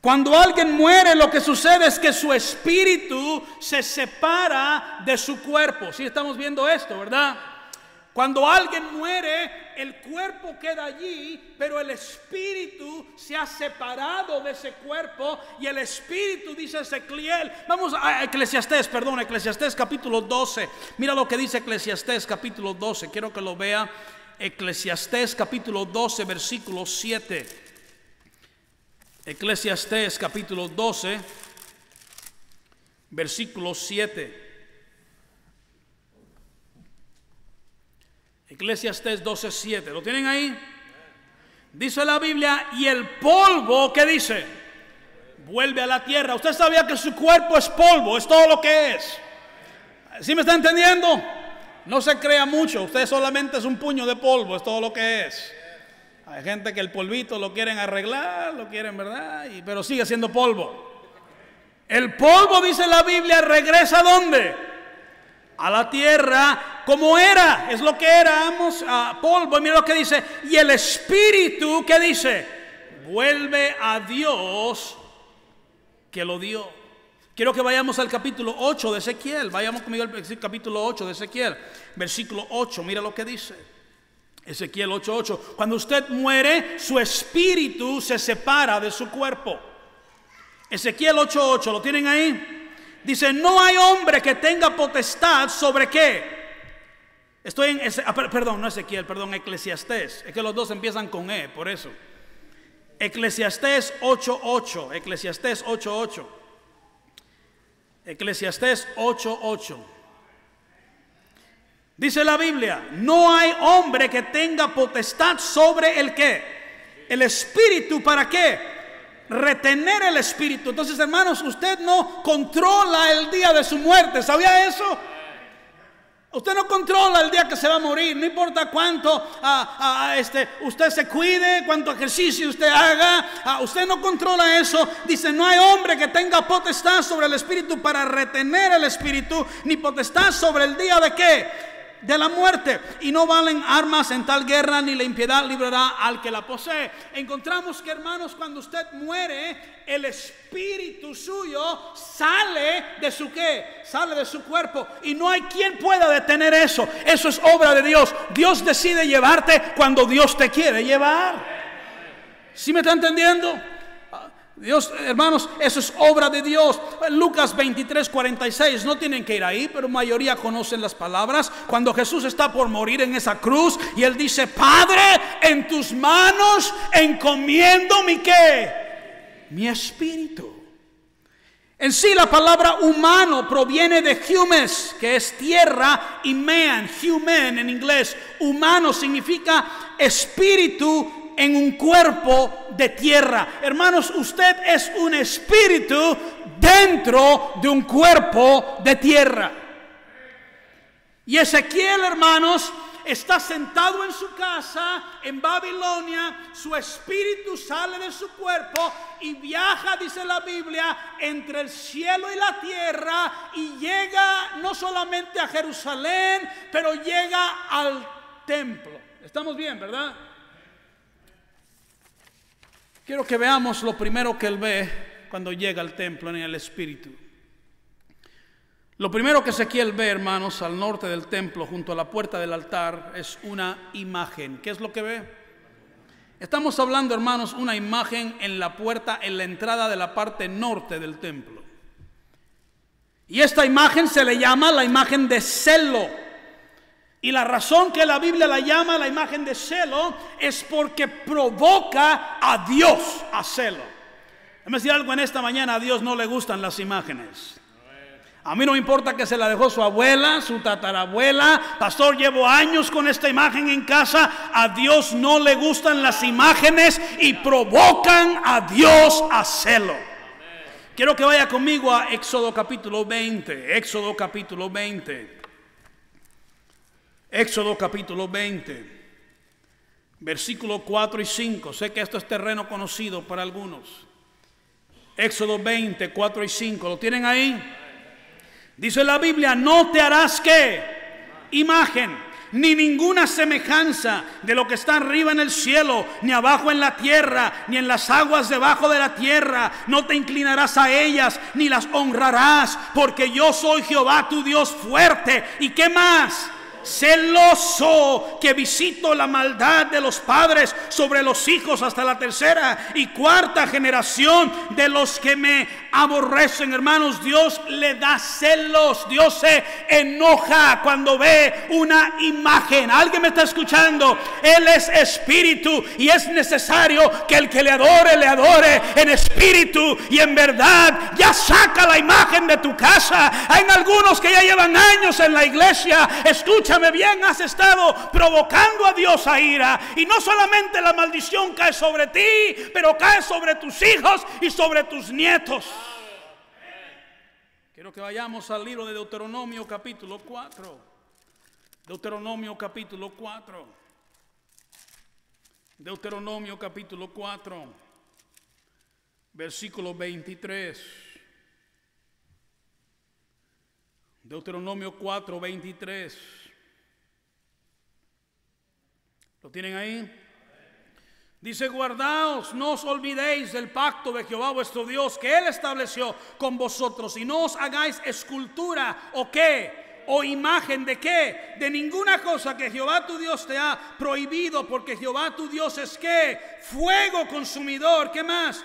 Cuando alguien muere, lo que sucede es que su espíritu se separa de su cuerpo. Si estamos viendo esto, ¿verdad? Cuando alguien muere, el cuerpo queda allí, pero el espíritu se ha separado de ese cuerpo y el espíritu, dice Ezequiel, vamos a Eclesiastés, perdón, Eclesiastés capítulo 12, mira lo que dice Eclesiastés capítulo 12, quiero que lo vea, Eclesiastés capítulo 12, versículo 7. Eclesiastés capítulo 12, versículo 7. Eclesiastés 12:7. ¿Lo tienen ahí? Dice la Biblia, y el polvo, ¿qué dice? Vuelve a la tierra. Usted sabía que su cuerpo es polvo, es todo lo que es. ¿Sí me está entendiendo? No se crea mucho, usted solamente es un puño de polvo, es todo lo que es. Hay gente que el polvito lo quieren arreglar, lo quieren, ¿verdad? Pero sigue siendo polvo. El polvo, dice la Biblia, regresa a dónde? A la tierra como era, es lo que éramos, a polvo. Y mira lo que dice, y el espíritu, ¿qué dice? Vuelve a Dios que lo dio. Quiero que vayamos al capítulo 8 de Ezequiel. Vayamos conmigo al capítulo 8 de Ezequiel. Versículo 8, mira lo que dice. Ezequiel 8:8. Cuando usted muere, su espíritu se separa de su cuerpo. Ezequiel 8:8, ¿lo tienen ahí? Dice, no hay hombre que tenga potestad sobre qué? Estoy en, ese, ah, perdón, no Ezequiel, perdón, Eclesiastés. Es que los dos empiezan con E, por eso. Eclesiastés 8.8, Eclesiastés 8.8. Eclesiastés 8.8. Dice la Biblia, no hay hombre que tenga potestad sobre el qué. El espíritu, ¿para qué? Retener el espíritu. Entonces, hermanos, usted no controla el día de su muerte. ¿Sabía eso? Usted no controla el día que se va a morir, no importa cuánto ah, ah, este, usted se cuide, cuánto ejercicio usted haga, ah, usted no controla eso. Dice, no hay hombre que tenga potestad sobre el espíritu para retener el espíritu, ni potestad sobre el día de qué, de la muerte. Y no valen armas en tal guerra, ni la impiedad librará al que la posee. Encontramos que, hermanos, cuando usted muere, el espíritu suyo sale de su qué? Sale de su cuerpo. Y no hay quien pueda detener eso. Eso es obra de Dios. Dios decide llevarte cuando Dios te quiere llevar. ¿Sí me está entendiendo? Dios, hermanos, eso es obra de Dios. Lucas 23, 46, no tienen que ir ahí, pero mayoría conocen las palabras. Cuando Jesús está por morir en esa cruz y él dice, Padre, en tus manos encomiendo mi qué, mi espíritu. En sí la palabra humano proviene de humus, que es tierra, y man, human en inglés. Humano significa espíritu en un cuerpo de tierra. Hermanos, usted es un espíritu dentro de un cuerpo de tierra. Y Ezequiel, hermanos, está sentado en su casa en Babilonia, su espíritu sale de su cuerpo y viaja, dice la Biblia, entre el cielo y la tierra y llega no solamente a Jerusalén, pero llega al templo. Estamos bien, ¿verdad? Quiero que veamos lo primero que él ve cuando llega al templo en el Espíritu. Lo primero que Ezequiel ve, hermanos, al norte del templo, junto a la puerta del altar, es una imagen. ¿Qué es lo que ve? Estamos hablando, hermanos, una imagen en la puerta, en la entrada de la parte norte del templo. Y esta imagen se le llama la imagen de celo. Y la razón que la Biblia la llama la imagen de celo es porque provoca a Dios a celo. Déjame decir algo en esta mañana, a Dios no le gustan las imágenes. A mí no me importa que se la dejó su abuela, su tatarabuela. Pastor, llevo años con esta imagen en casa. A Dios no le gustan las imágenes y provocan a Dios a celo. Quiero que vaya conmigo a Éxodo capítulo 20. Éxodo capítulo 20. Éxodo capítulo 20, versículo 4 y 5. Sé que esto es terreno conocido para algunos. Éxodo 20, 4 y 5. ¿Lo tienen ahí? Dice la Biblia, no te harás que imagen, ni ninguna semejanza de lo que está arriba en el cielo, ni abajo en la tierra, ni en las aguas debajo de la tierra. No te inclinarás a ellas, ni las honrarás, porque yo soy Jehová tu Dios fuerte. ¿Y qué más? Celoso que visito la maldad de los padres sobre los hijos hasta la tercera y cuarta generación de los que me aborrecen, hermanos. Dios le da celos, Dios se enoja cuando ve una imagen. ¿Alguien me está escuchando? Él es espíritu y es necesario que el que le adore, le adore en espíritu y en verdad. Ya saca la imagen de tu casa. Hay algunos que ya llevan años en la iglesia. Escucha bien, has estado provocando a Dios a ira. Y no solamente la maldición cae sobre ti, pero cae sobre tus hijos y sobre tus nietos. Quiero que vayamos al libro de Deuteronomio capítulo 4. Deuteronomio capítulo 4. Deuteronomio capítulo 4, versículo 23. Deuteronomio 4, 23. ¿Lo tienen ahí? Dice, guardaos, no os olvidéis del pacto de Jehová vuestro Dios que Él estableció con vosotros y no os hagáis escultura o qué, o imagen de qué, de ninguna cosa que Jehová tu Dios te ha prohibido, porque Jehová tu Dios es qué, fuego consumidor, ¿qué más?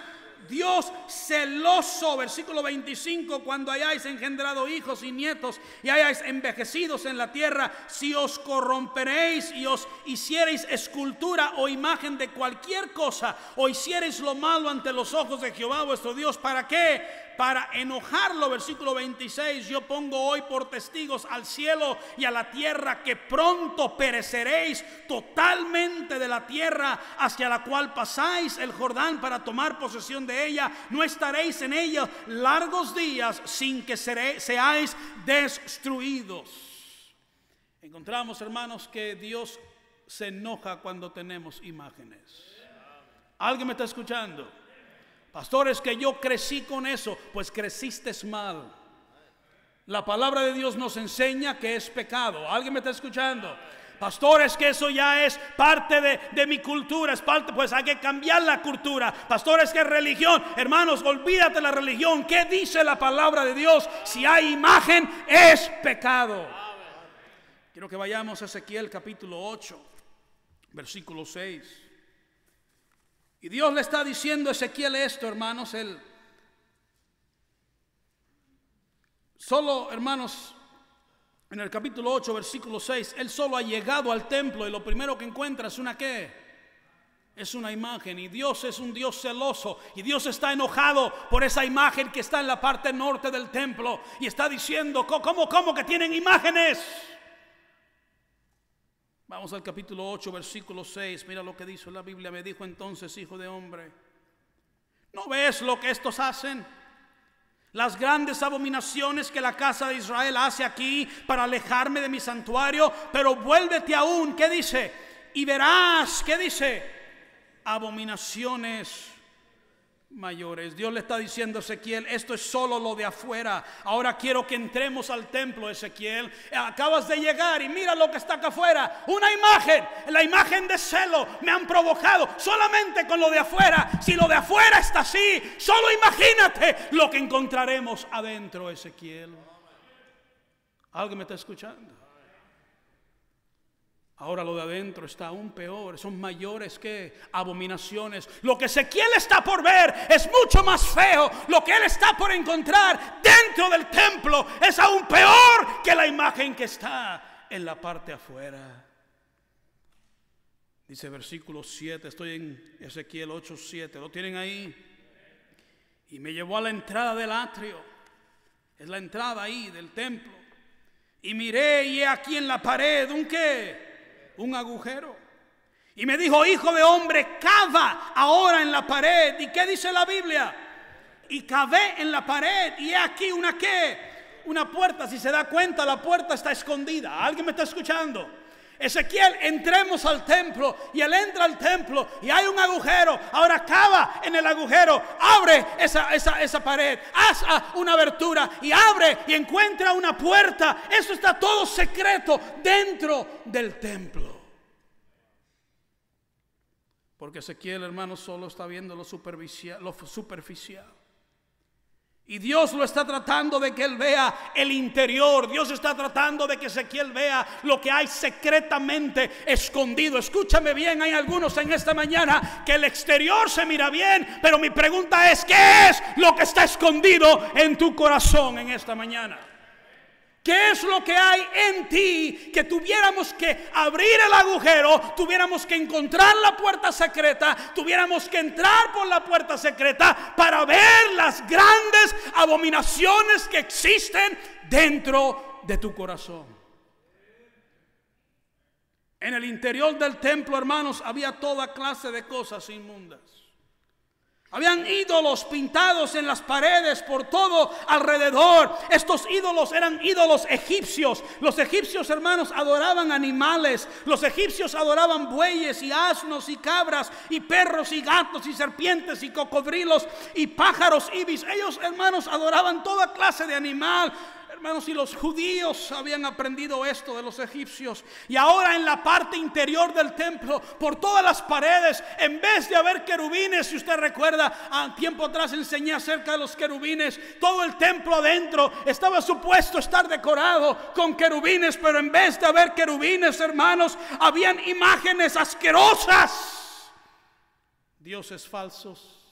Dios celoso, versículo 25, cuando hayáis engendrado hijos y nietos y hayáis envejecidos en la tierra, si os corromperéis y os hiciereis escultura o imagen de cualquier cosa, o hiciereis lo malo ante los ojos de Jehová vuestro Dios, ¿para qué? Para enojarlo. Versículo 26, yo pongo hoy por testigos al cielo y a la tierra que pronto pereceréis totalmente de la tierra hacia la cual pasáis el Jordán para tomar posesión de ella. No estaréis en ella largos días sin que seáis destruidos. Encontramos, hermanos, que Dios se enoja cuando tenemos imágenes. ¿Alguien me está escuchando? Pastores, que yo crecí con eso, pues creciste mal. La palabra de Dios nos enseña que es pecado. ¿Alguien me está escuchando? Pastores, que eso ya es parte de, de, mi cultura, es parte, pues hay que cambiar la cultura. Pastores, que religión. Hermanos, olvídate la religión. ¿Qué dice la palabra de Dios? Si hay imagen, es pecado. Quiero que vayamos a Ezequiel capítulo 8, versículo 6. Y Dios le está diciendo a Ezequiel esto, hermanos, él solo, hermanos, en el capítulo 8, versículo 6, él solo ha llegado al templo y lo primero que encuentra es una qué? Es una imagen y Dios es un Dios celoso y Dios está enojado por esa imagen que está en la parte norte del templo y está diciendo, ¿cómo, cómo que tienen imágenes? Vamos al capítulo 8, versículo 6. Mira lo que dice la Biblia. Me dijo entonces, hijo de hombre, ¿no ves lo que estos hacen? Las grandes abominaciones que la casa de Israel hace aquí para alejarme de mi santuario. Pero vuélvete aún, ¿qué dice? Y verás, ¿qué dice? Abominaciones mayores. Dios le está diciendo a Ezequiel, esto es solo lo de afuera. Ahora quiero que entremos al templo, Ezequiel. Acabas de llegar y mira lo que está acá afuera. Una imagen, la imagen de celo. Me han provocado solamente con lo de afuera. Si lo de afuera está así, solo imagínate lo que encontraremos adentro, Ezequiel. ¿Alguien me está escuchando? Ahora lo de adentro está aún peor, son mayores que abominaciones. Lo que Ezequiel está por ver es mucho más feo. Lo que él está por encontrar dentro del templo es aún peor que la imagen que está en la parte afuera. Dice versículo 7, estoy en Ezequiel 8, 7, ¿lo tienen ahí? Y me llevó a la entrada del atrio, es la entrada ahí del templo. Y miré y aquí en la pared un qué? Un agujero. Y me dijo, hijo de hombre, cava ahora en la pared. ¿Y qué dice la Biblia? Y cavé en la pared. Y he aquí una qué? Una puerta. Si se da cuenta, la puerta está escondida. ¿Alguien me está escuchando? Ezequiel, entremos al templo y él entra al templo y hay un agujero. Ahora cava en el agujero, abre esa, esa, pared, haz una abertura y abre y encuentra una puerta. Eso está todo secreto dentro del templo. Porque Ezequiel, hermano, solo está viendo lo. Lo superficial. Y Dios lo está tratando de que él vea el interior. Dios está tratando de que Ezequiel vea lo que hay secretamente escondido. Escúchame bien, hay algunos en esta mañana que el exterior se mira bien, pero mi pregunta es, ¿qué es lo que está escondido en tu corazón en esta mañana? ¿Qué es lo que hay en ti que tuviéramos que abrir el agujero, tuviéramos que encontrar la puerta secreta, tuviéramos que entrar por la puerta secreta para ver las grandes abominaciones que existen dentro de tu corazón? En el interior del templo, hermanos, había toda clase de cosas inmundas. Habían ídolos pintados en las paredes por todo alrededor. Estos ídolos eran ídolos egipcios. Los egipcios hermanos adoraban animales. Los egipcios adoraban bueyes y asnos y cabras y perros y gatos y serpientes y cocodrilos y pájaros ibis. Ellos hermanos adoraban toda clase de animal. Hermanos, y los judíos habían aprendido esto de los egipcios. Y ahora en la parte interior del templo, por todas las paredes, en vez de haber querubines, si usted recuerda, a tiempo atrás enseñé acerca de los querubines, todo el templo adentro estaba supuesto estar decorado con querubines, pero en vez de haber querubines, hermanos, habían imágenes asquerosas, dioses falsos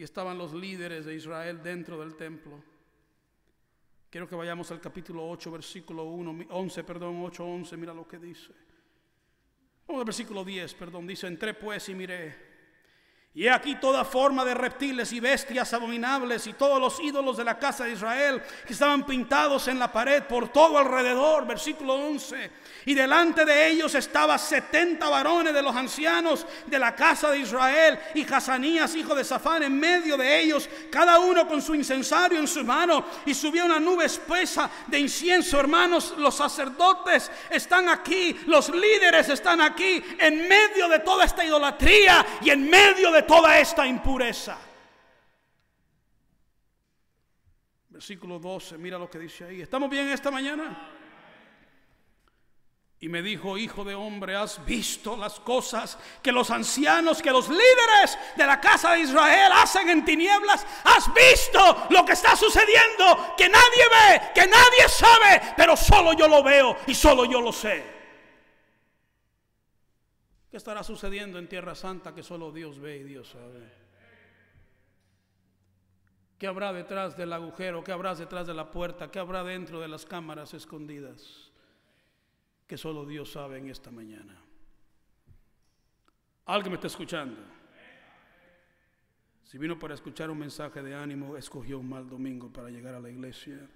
y estaban los líderes de Israel dentro del templo. Quiero que vayamos al capítulo 8, versículo 1, 11, perdón, 8, 11, mira lo que dice. Vamos al versículo 10, perdón, dice, entré pues y miré y aquí toda forma de reptiles y bestias abominables y todos los ídolos de la casa de Israel que estaban pintados en la pared por todo alrededor. Versículo 11. Y delante de ellos estaba 70 varones de los ancianos de la casa de Israel y Hazanías, hijo de Safán, en medio de ellos, cada uno con su incensario en su mano. Y subió una nube espesa de incienso. Hermanos, los sacerdotes están aquí, los líderes están aquí, en medio de toda esta idolatría y en medio de toda esta impureza. Versículo 12, mira lo que dice ahí. ¿Estamos bien esta mañana? Y me dijo, hijo de hombre, ¿has visto las cosas que los ancianos, que los líderes de la casa de Israel hacen en tinieblas? ¿Has visto lo que está sucediendo? Que nadie ve, que nadie sabe, pero solo yo lo veo y solo yo lo sé. ¿Qué estará sucediendo en Tierra Santa que solo Dios ve y Dios sabe? ¿Qué habrá detrás del agujero? ¿Qué habrá detrás de la puerta? ¿Qué habrá dentro de las cámaras escondidas? Que solo Dios sabe en esta mañana. ¿Alguien me está escuchando? Si vino para escuchar un mensaje de ánimo, escogió un mal domingo para llegar a la iglesia.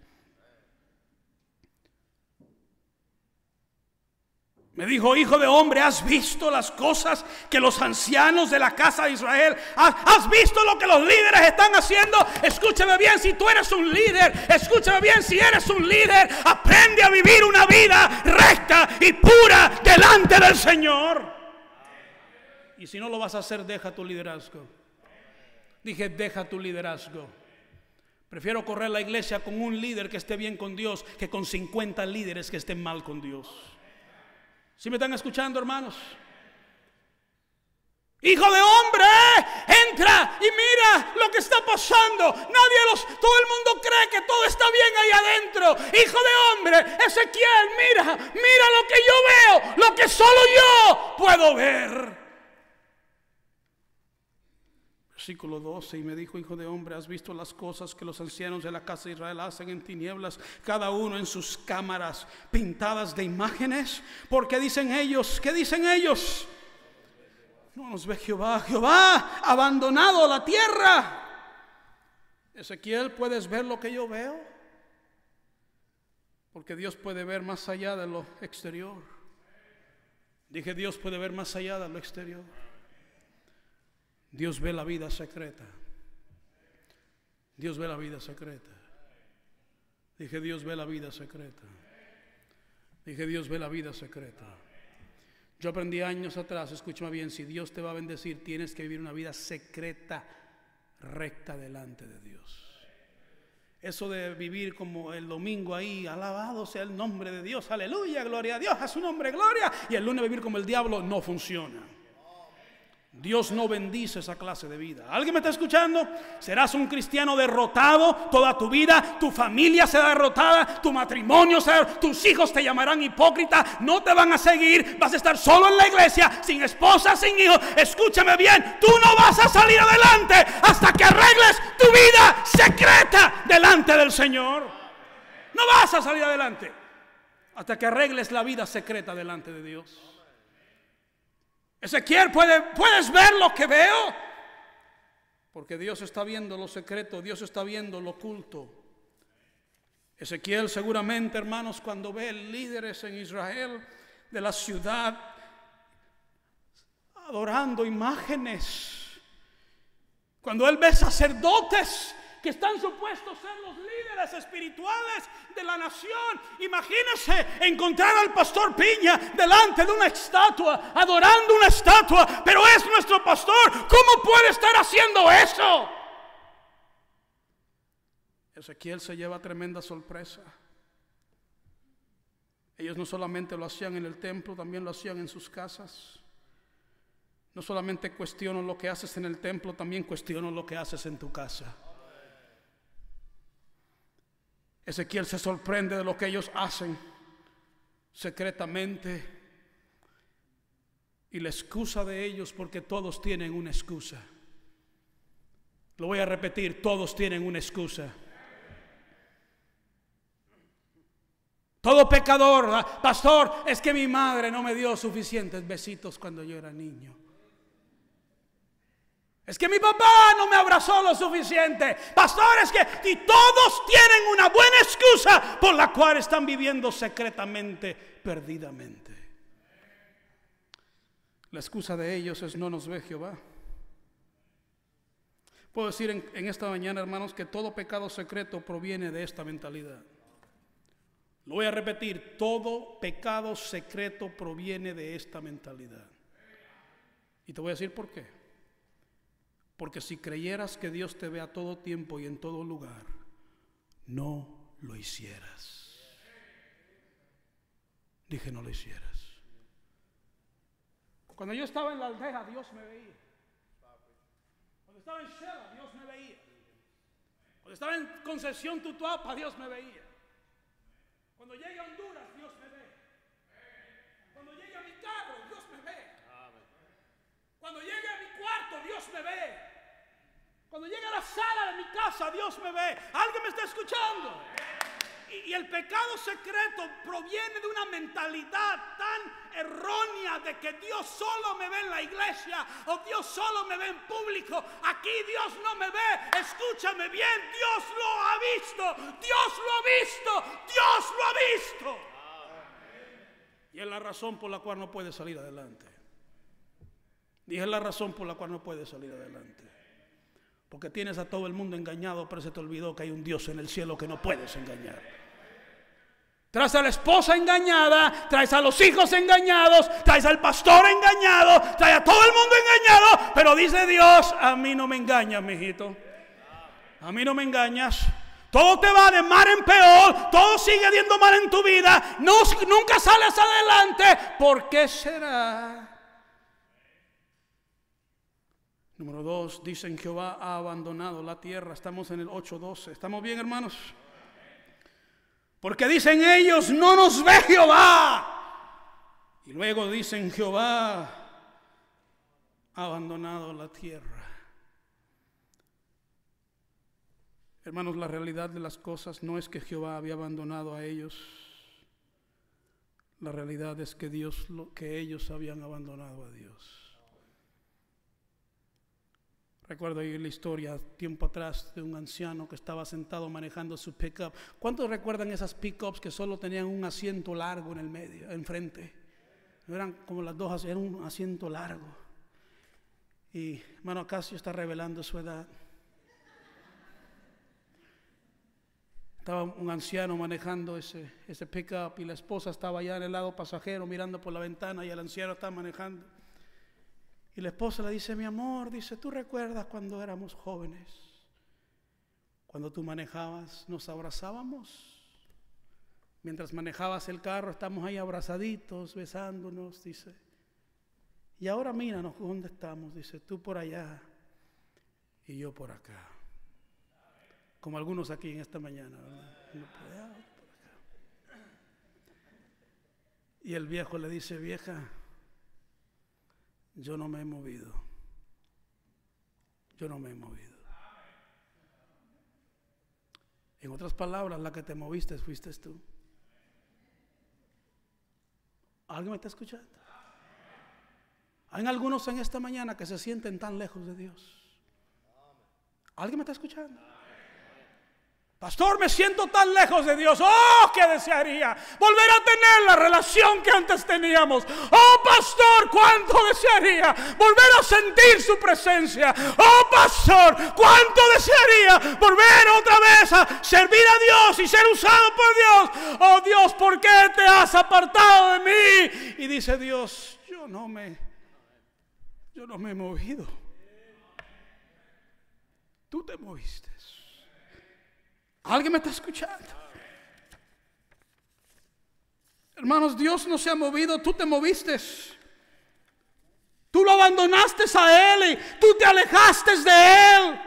Me dijo, hijo de hombre, ¿has visto las cosas que los ancianos de la casa de Israel, has, visto lo que los líderes están haciendo? Escúchame bien, si tú eres un líder, escúchame bien, si eres un líder, aprende a vivir una vida recta y pura delante del Señor. Y si no lo vas a hacer, deja tu liderazgo. Dije, deja tu liderazgo. Prefiero correr la iglesia con un líder que esté bien con Dios que con 50 líderes que estén mal con Dios. Si me están escuchando, hermanos? Hijo de hombre, entra y mira lo que está pasando. Nadie los, todo el mundo cree que todo está bien ahí adentro. Hijo de hombre, Ezequiel, mira, mira lo que yo veo, lo que solo yo puedo ver. Versículo 12, y me dijo, hijo de hombre, ¿has visto las cosas que los ancianos de la casa de Israel hacen en tinieblas, cada uno en sus cámaras pintadas de imágenes? Porque dicen ellos, ¿qué dicen ellos? No nos ve Jehová, Jehová abandonado la tierra. Ezequiel, ¿puedes ver lo que yo veo? Porque Dios puede ver más allá de lo exterior. Dije, Dios puede ver más allá de lo exterior. Dios ve la vida secreta. Dios ve la vida secreta. Dije, Dios ve la vida secreta. Dije, Dios ve la vida secreta. Yo aprendí años atrás, escúchame bien, si Dios te va a bendecir, tienes que vivir una vida secreta, recta delante de Dios. Eso de vivir como el domingo ahí, alabado sea el nombre de Dios, aleluya, gloria a Dios, a su nombre, gloria. Y el lunes vivir como el diablo no funciona. Dios no bendice esa clase de vida. ¿Alguien me está escuchando? Serás un cristiano derrotado toda tu vida, tu familia será derrotada, tu matrimonio será, tus hijos te llamarán hipócrita, no te van a seguir, vas a estar solo en la iglesia, sin esposa, sin hijos. Escúchame bien, tú no vas a salir adelante hasta que arregles tu vida secreta delante del Señor. No vas a salir adelante hasta que arregles la vida secreta delante de Dios. Ezequiel, ¿puede, ¿puedes ver lo que veo? Porque Dios está viendo lo secreto, Dios está viendo lo oculto. Ezequiel seguramente, hermanos, cuando ve líderes en Israel de la ciudad adorando imágenes, cuando él ve sacerdotes que están supuestos ser los líderes espirituales de la nación. Imagínense encontrar al pastor Piña delante de una estatua, adorando una estatua, pero es nuestro pastor. ¿Cómo puede estar haciendo eso? Ezequiel se lleva tremenda sorpresa. Ellos no solamente lo hacían en el templo, también lo hacían en sus casas. No solamente cuestiono lo que haces en el templo, también cuestiono lo que haces en tu casa. Ezequiel se sorprende de lo que ellos hacen secretamente. Y la excusa de ellos, porque todos tienen una excusa. Lo voy a repetir, todos tienen una excusa. Todo pecador, pastor, es que mi madre no me dio suficientes besitos cuando yo era niño. Es que mi papá no me abrazó lo suficiente. Pastores que y todos tienen una buena excusa por la cual están viviendo secretamente, perdidamente. La excusa de ellos es no nos ve Jehová. Puedo decir en, en esta mañana, hermanos, que todo pecado secreto proviene de esta mentalidad. Lo voy a repetir, todo pecado secreto proviene de esta mentalidad. Y te voy a decir por qué. Porque si creyeras que Dios te ve a todo tiempo y en todo lugar, no lo hicieras. Dije, no lo hicieras. Cuando yo estaba en la aldea, Dios me veía. Cuando estaba en Shela, Dios me veía. Cuando estaba en Concesión Tutuapa, Dios me veía. Cuando llegue a Honduras, Dios me ve. Cuando llegue a mi carro, Dios me ve. Cuando llegue Dios me ve. Cuando llegue a la sala de mi casa, Dios me ve. ¿Alguien me está escuchando? Y, el pecado secreto proviene de una mentalidad tan errónea de que Dios solo me ve en la iglesia o Dios solo me ve en público. Aquí Dios no me ve. Escúchame bien, Dios lo ha visto. Dios lo ha visto. Dios lo ha visto. Y es la razón por la cual no puede salir adelante. Dije la razón por la cual no puede salir adelante. Porque tienes a todo el mundo engañado, pero se te olvidó que hay un Dios en el cielo que no puedes engañar. Traes a la esposa engañada, traes a los hijos engañados, traes al pastor engañado, traes a todo el mundo engañado, pero dice Dios, a mí no me engañas, mijito. A mí no me engañas. Todo te va de mal en peor, todo sigue yendo mal en tu vida, no, nunca sales adelante. ¿Por qué será? Número dos, dicen Jehová ha abandonado la tierra. Estamos en el 8.12. ¿Estamos bien, hermanos? Porque dicen ellos, no nos ve Jehová. Y luego dicen, Jehová ha abandonado la tierra. Hermanos, la realidad de las cosas no es que Jehová había abandonado a ellos. La realidad es que Dios, que ellos habían abandonado a Dios. Recuerdo la historia tiempo atrás de un anciano que estaba sentado manejando su pickup. ¿Cuántos recuerdan esas pickups que solo tenían un asiento largo en el medio, enfrente? No eran como las dos, era un asiento largo. Y hermano Casio está revelando su edad. Estaba un anciano manejando ese, ese pickup y la esposa estaba allá en el lado pasajero mirando por la ventana y el anciano estaba manejando. Y la esposa le dice, mi amor, dice, ¿tú recuerdas cuando éramos jóvenes? Cuando tú manejabas, nos abrazábamos. Mientras manejabas el carro, estamos ahí abrazaditos, besándonos, dice. Y ahora míranos dónde estamos, dice, tú por allá y yo por acá como algunos aquí en esta mañana. Y el viejo le dice, vieja, yo no me he movido. Yo no me he movido. En otras palabras, la que te moviste fuiste tú. ¿Alguien me está escuchando? Hay algunos en esta mañana que se sienten tan lejos de Dios. ¿Alguien me está escuchando? Pastor, me siento tan lejos de Dios. Oh, que desearía volver a tener la relación que antes teníamos. Oh, pastor, cuánto desearía volver a sentir su presencia. Oh, pastor, cuánto desearía volver otra vez a servir a Dios y ser usado por Dios. Oh, Dios, ¿por qué te has apartado de mí? Y dice Dios, yo no me, yo no me he movido. Tú te moviste. ¿Alguien me está escuchando? Hermanos, Dios no se ha movido, tú te moviste. Tú lo abandonaste a Él y tú te alejaste de Él.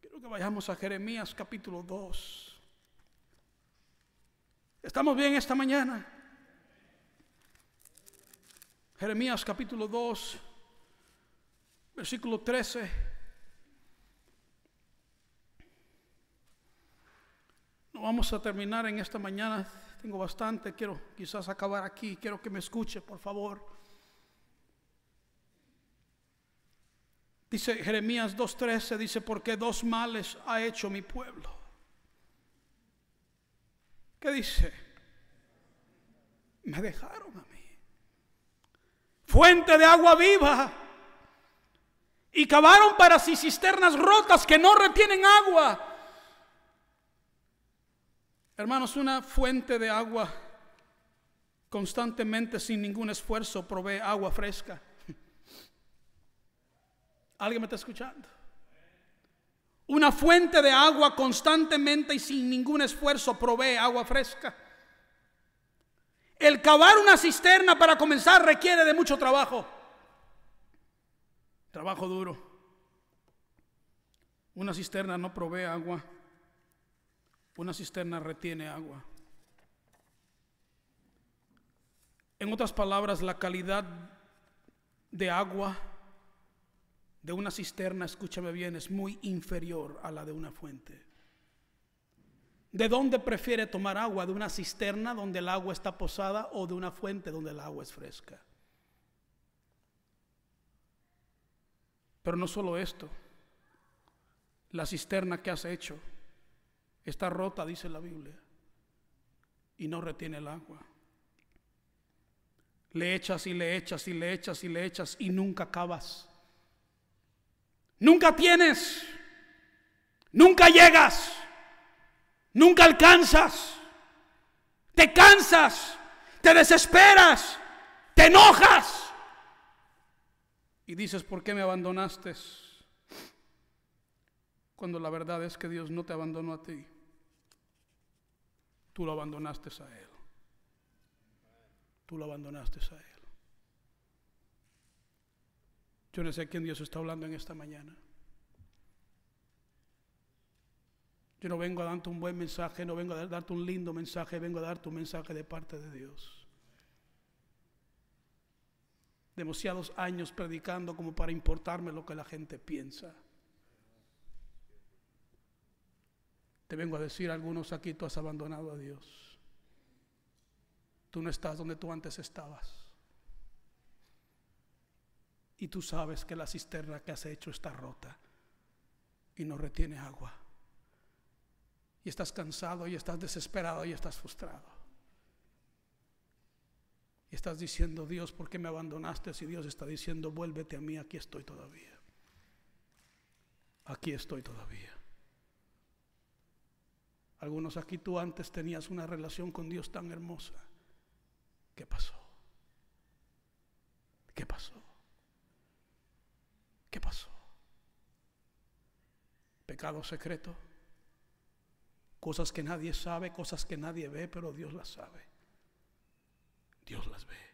Quiero que vayamos a Jeremías capítulo 2. ¿Estamos bien esta mañana? Jeremías capítulo 2, versículo 13. No vamos a terminar en esta mañana. Tengo bastante. Quiero quizás acabar aquí. Quiero que me escuche, por favor. Dice Jeremías 2.13, dice, porque dos males ha hecho mi pueblo. ¿Qué dice? Me dejaron a mí. Fuente de agua viva. Y cavaron para sí cisternas rotas que no retienen agua Hermanos, una fuente de agua constantemente sin ningún esfuerzo provee agua fresca. ¿Alguien me está escuchando? Una fuente de agua constantemente y sin ningún esfuerzo provee agua fresca. El cavar una cisterna para comenzar requiere de mucho trabajo. Trabajo duro. Una cisterna no provee agua. Una cisterna retiene agua. En otras palabras, la calidad de agua de una cisterna, escúchame bien, es muy inferior a la de una fuente. ¿De dónde prefiere tomar agua? ¿De una cisterna donde el agua está posada o de una fuente donde el agua es fresca? Pero no solo esto, la cisterna que has hecho Está rota, dice la Biblia, y no retiene el agua. Le echas y le echas y le echas y le echas y nunca acabas. Nunca tienes, nunca llegas, nunca alcanzas, te cansas, te desesperas, te enojas. Y dices, ¿por qué me abandonaste? Cuando la verdad es que Dios no te abandonó a ti tú lo abandonaste a Él. Tú lo abandonaste a Él. Yo no sé a quién Dios está hablando en esta mañana. Yo no vengo a darte un buen mensaje, no vengo a darte un lindo mensaje, vengo a darte un mensaje de parte de Dios. Demasiados años predicando como para importarme lo que la gente piensa. Te vengo a decir, algunos aquí tú has abandonado a Dios. Tú no estás donde tú antes estabas. Y tú sabes que la cisterna que has hecho está rota y no retiene agua. Y estás cansado y estás desesperado y estás frustrado. Y estás diciendo, Dios, ¿por qué me abandonaste? Si Dios está diciendo, vuélvete a mí, aquí estoy todavía. Aquí estoy todavía. Algunos aquí tú antes tenías una relación con Dios tan hermosa. ¿Qué pasó? ¿Qué pasó? ¿Qué pasó? Pecado secreto. Cosas que nadie sabe, cosas que nadie ve, pero Dios las sabe. Dios las ve.